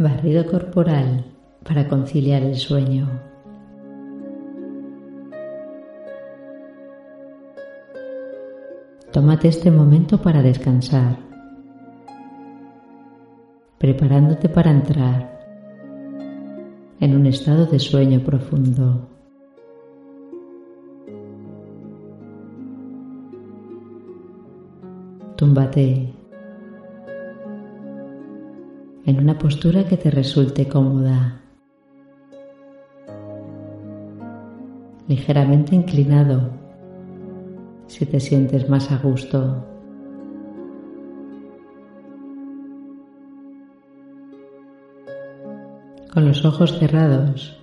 Barrido corporal para conciliar el sueño. Tómate este momento para descansar, preparándote para entrar en un estado de sueño profundo. Túmbate en una postura que te resulte cómoda, ligeramente inclinado si te sientes más a gusto. Con los ojos cerrados,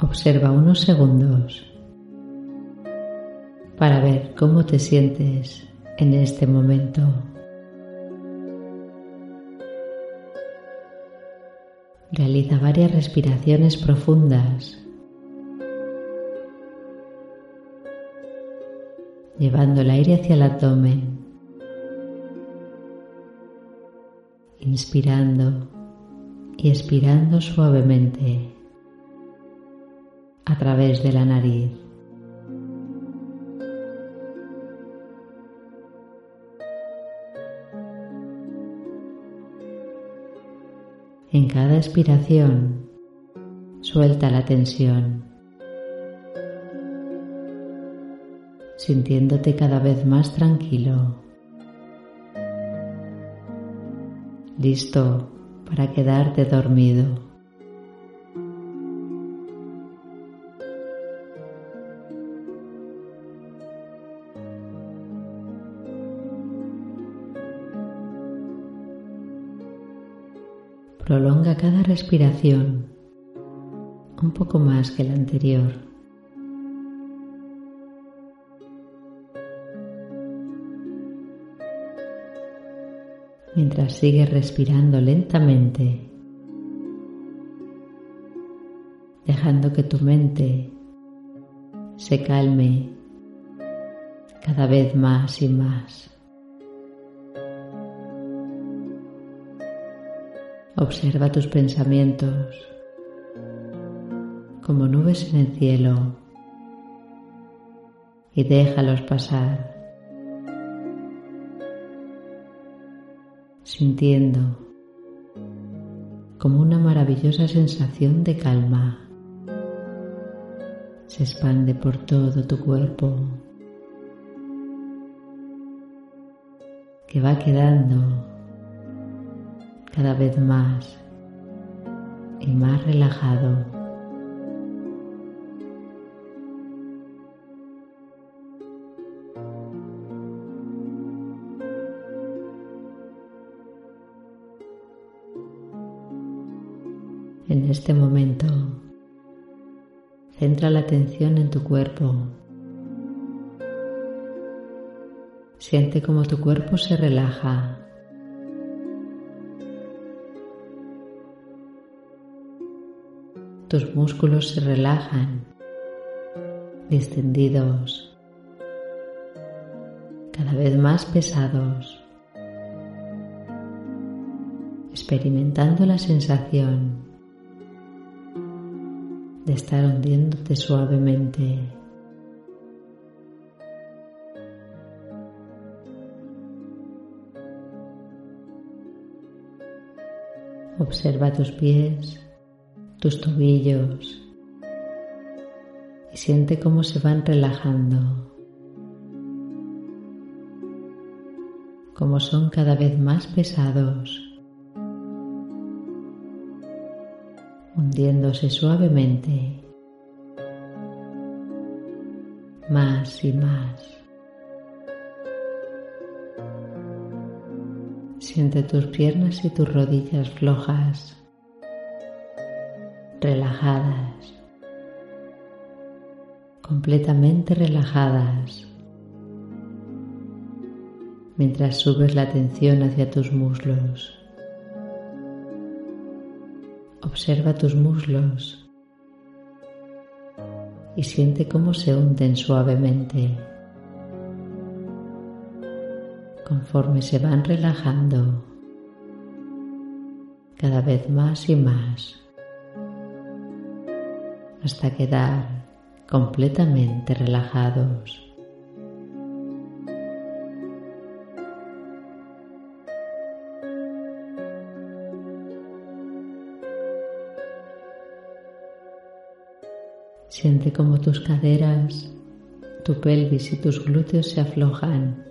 observa unos segundos para ver cómo te sientes en este momento. Realiza varias respiraciones profundas, llevando el aire hacia el abdomen, inspirando y expirando suavemente a través de la nariz. En cada expiración, suelta la tensión, sintiéndote cada vez más tranquilo, listo para quedarte dormido. Prolonga cada respiración un poco más que la anterior. Mientras sigues respirando lentamente, dejando que tu mente se calme cada vez más y más. Observa tus pensamientos como nubes en el cielo y déjalos pasar, sintiendo como una maravillosa sensación de calma se expande por todo tu cuerpo, que va quedando cada vez más y más relajado. En este momento, centra la atención en tu cuerpo. Siente como tu cuerpo se relaja tus músculos se relajan, distendidos, cada vez más pesados, experimentando la sensación de estar hundiéndote suavemente. Observa tus pies tus tobillos y siente cómo se van relajando, cómo son cada vez más pesados, hundiéndose suavemente más y más. Siente tus piernas y tus rodillas flojas completamente relajadas, mientras subes la atención hacia tus muslos. Observa tus muslos. Y siente cómo se hunden suavemente. Conforme se van relajando. Cada vez más y más. Hasta quedar completamente relajados. Siente como tus caderas, tu pelvis y tus glúteos se aflojan.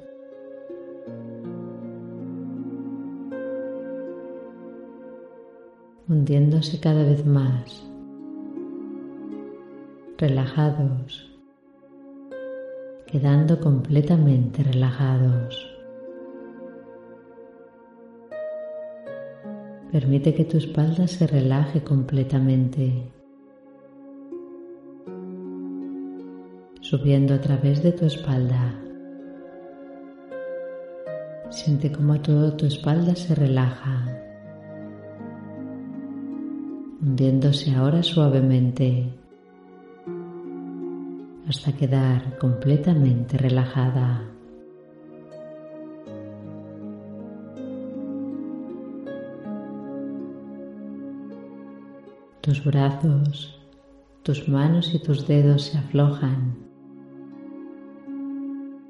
hundiéndose cada vez más, relajados, quedando completamente relajados. Permite que tu espalda se relaje completamente. subiendo a través de tu espalda. Siente cómo toda tu espalda se relaja, hundiéndose ahora suavemente hasta quedar completamente relajada. Tus brazos, tus manos y tus dedos se aflojan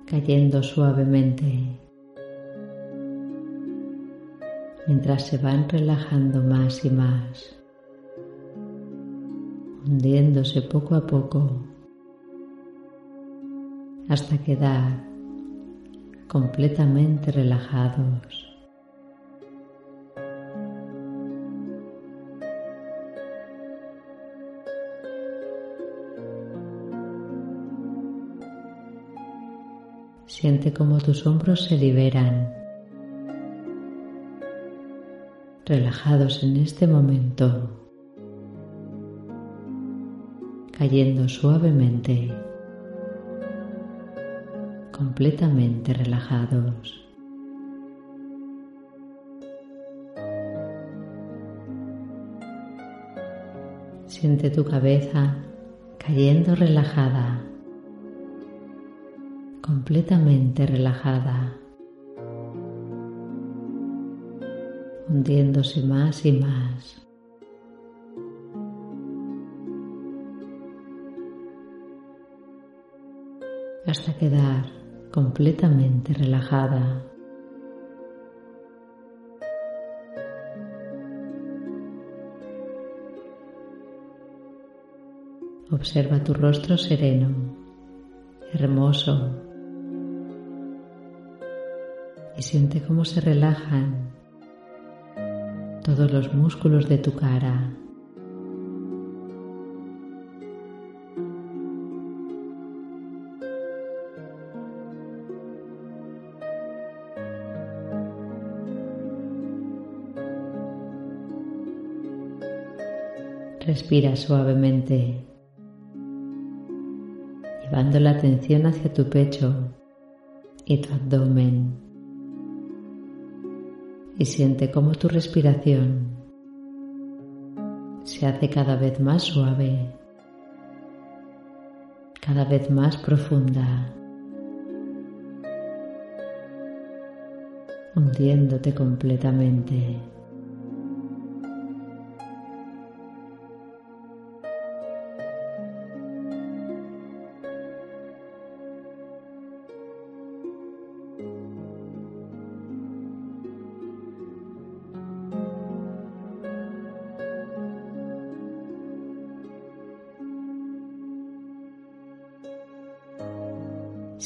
cayendo suavemente mientras se van relajando más y más, hundiéndose poco a poco hasta quedar completamente relajados. Siente como tus hombros se liberan, relajados en este momento, cayendo suavemente, completamente relajados. Siente tu cabeza cayendo relajada completamente relajada, hundiéndose más y más. hasta quedar completamente relajada. Observa tu rostro sereno, hermoso, y siente cómo se relajan todos los músculos de tu cara. Respira suavemente, llevando la atención hacia tu pecho y tu abdomen y siente cómo tu respiración se hace cada vez más suave, cada vez más profunda, hundiéndote completamente.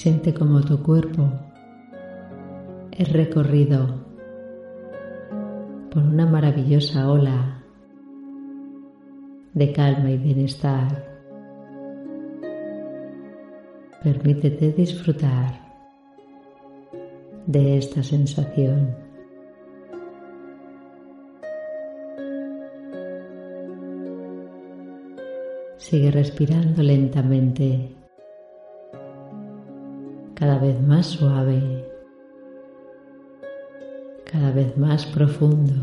Siente como tu cuerpo es recorrido por una maravillosa ola de calma y bienestar. Permítete disfrutar de esta sensación. Sigue respirando lentamente cada vez más suave, cada vez más profundo,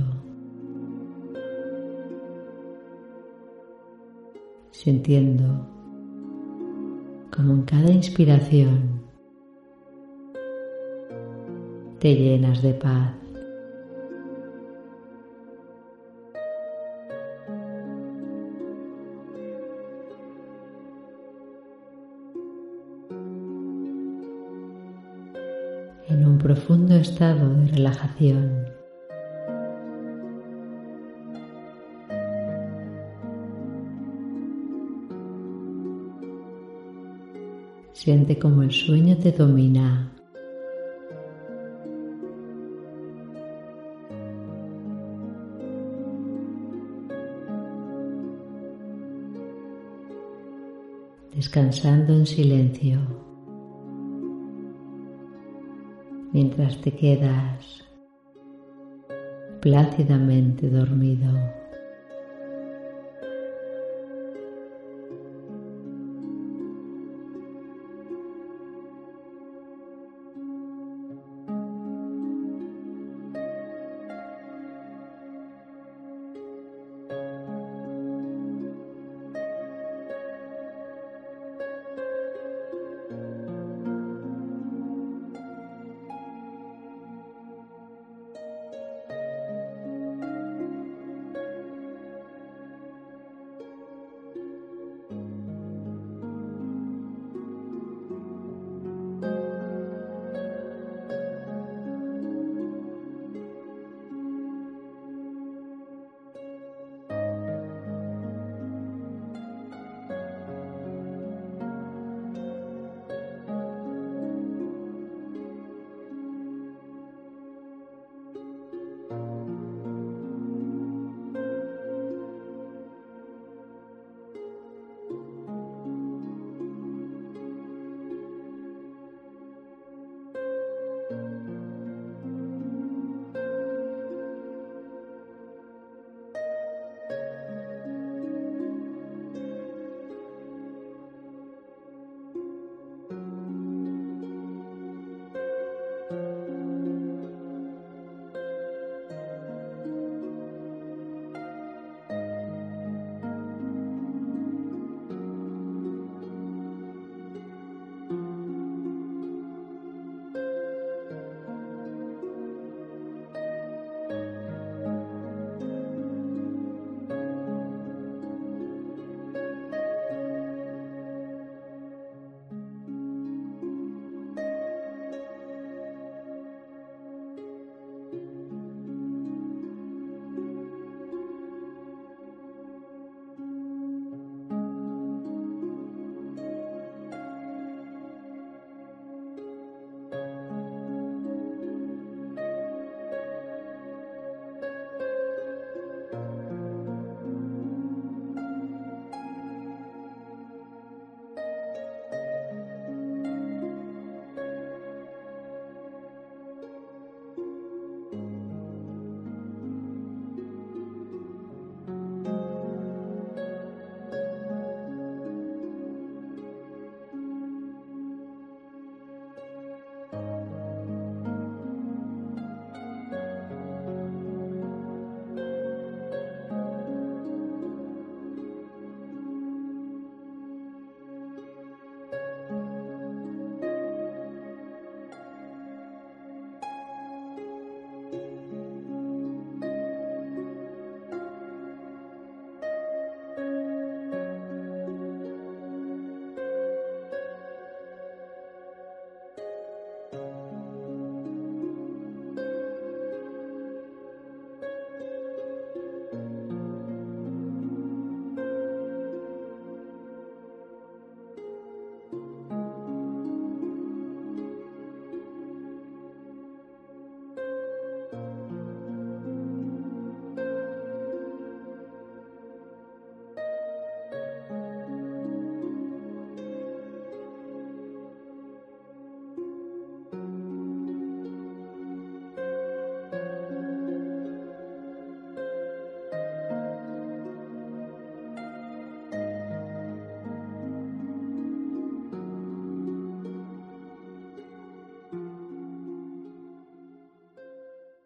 sintiendo como en cada inspiración te llenas de paz profundo estado de relajación. Siente como el sueño te domina. Descansando en silencio. Mientras te quedas plácidamente dormido.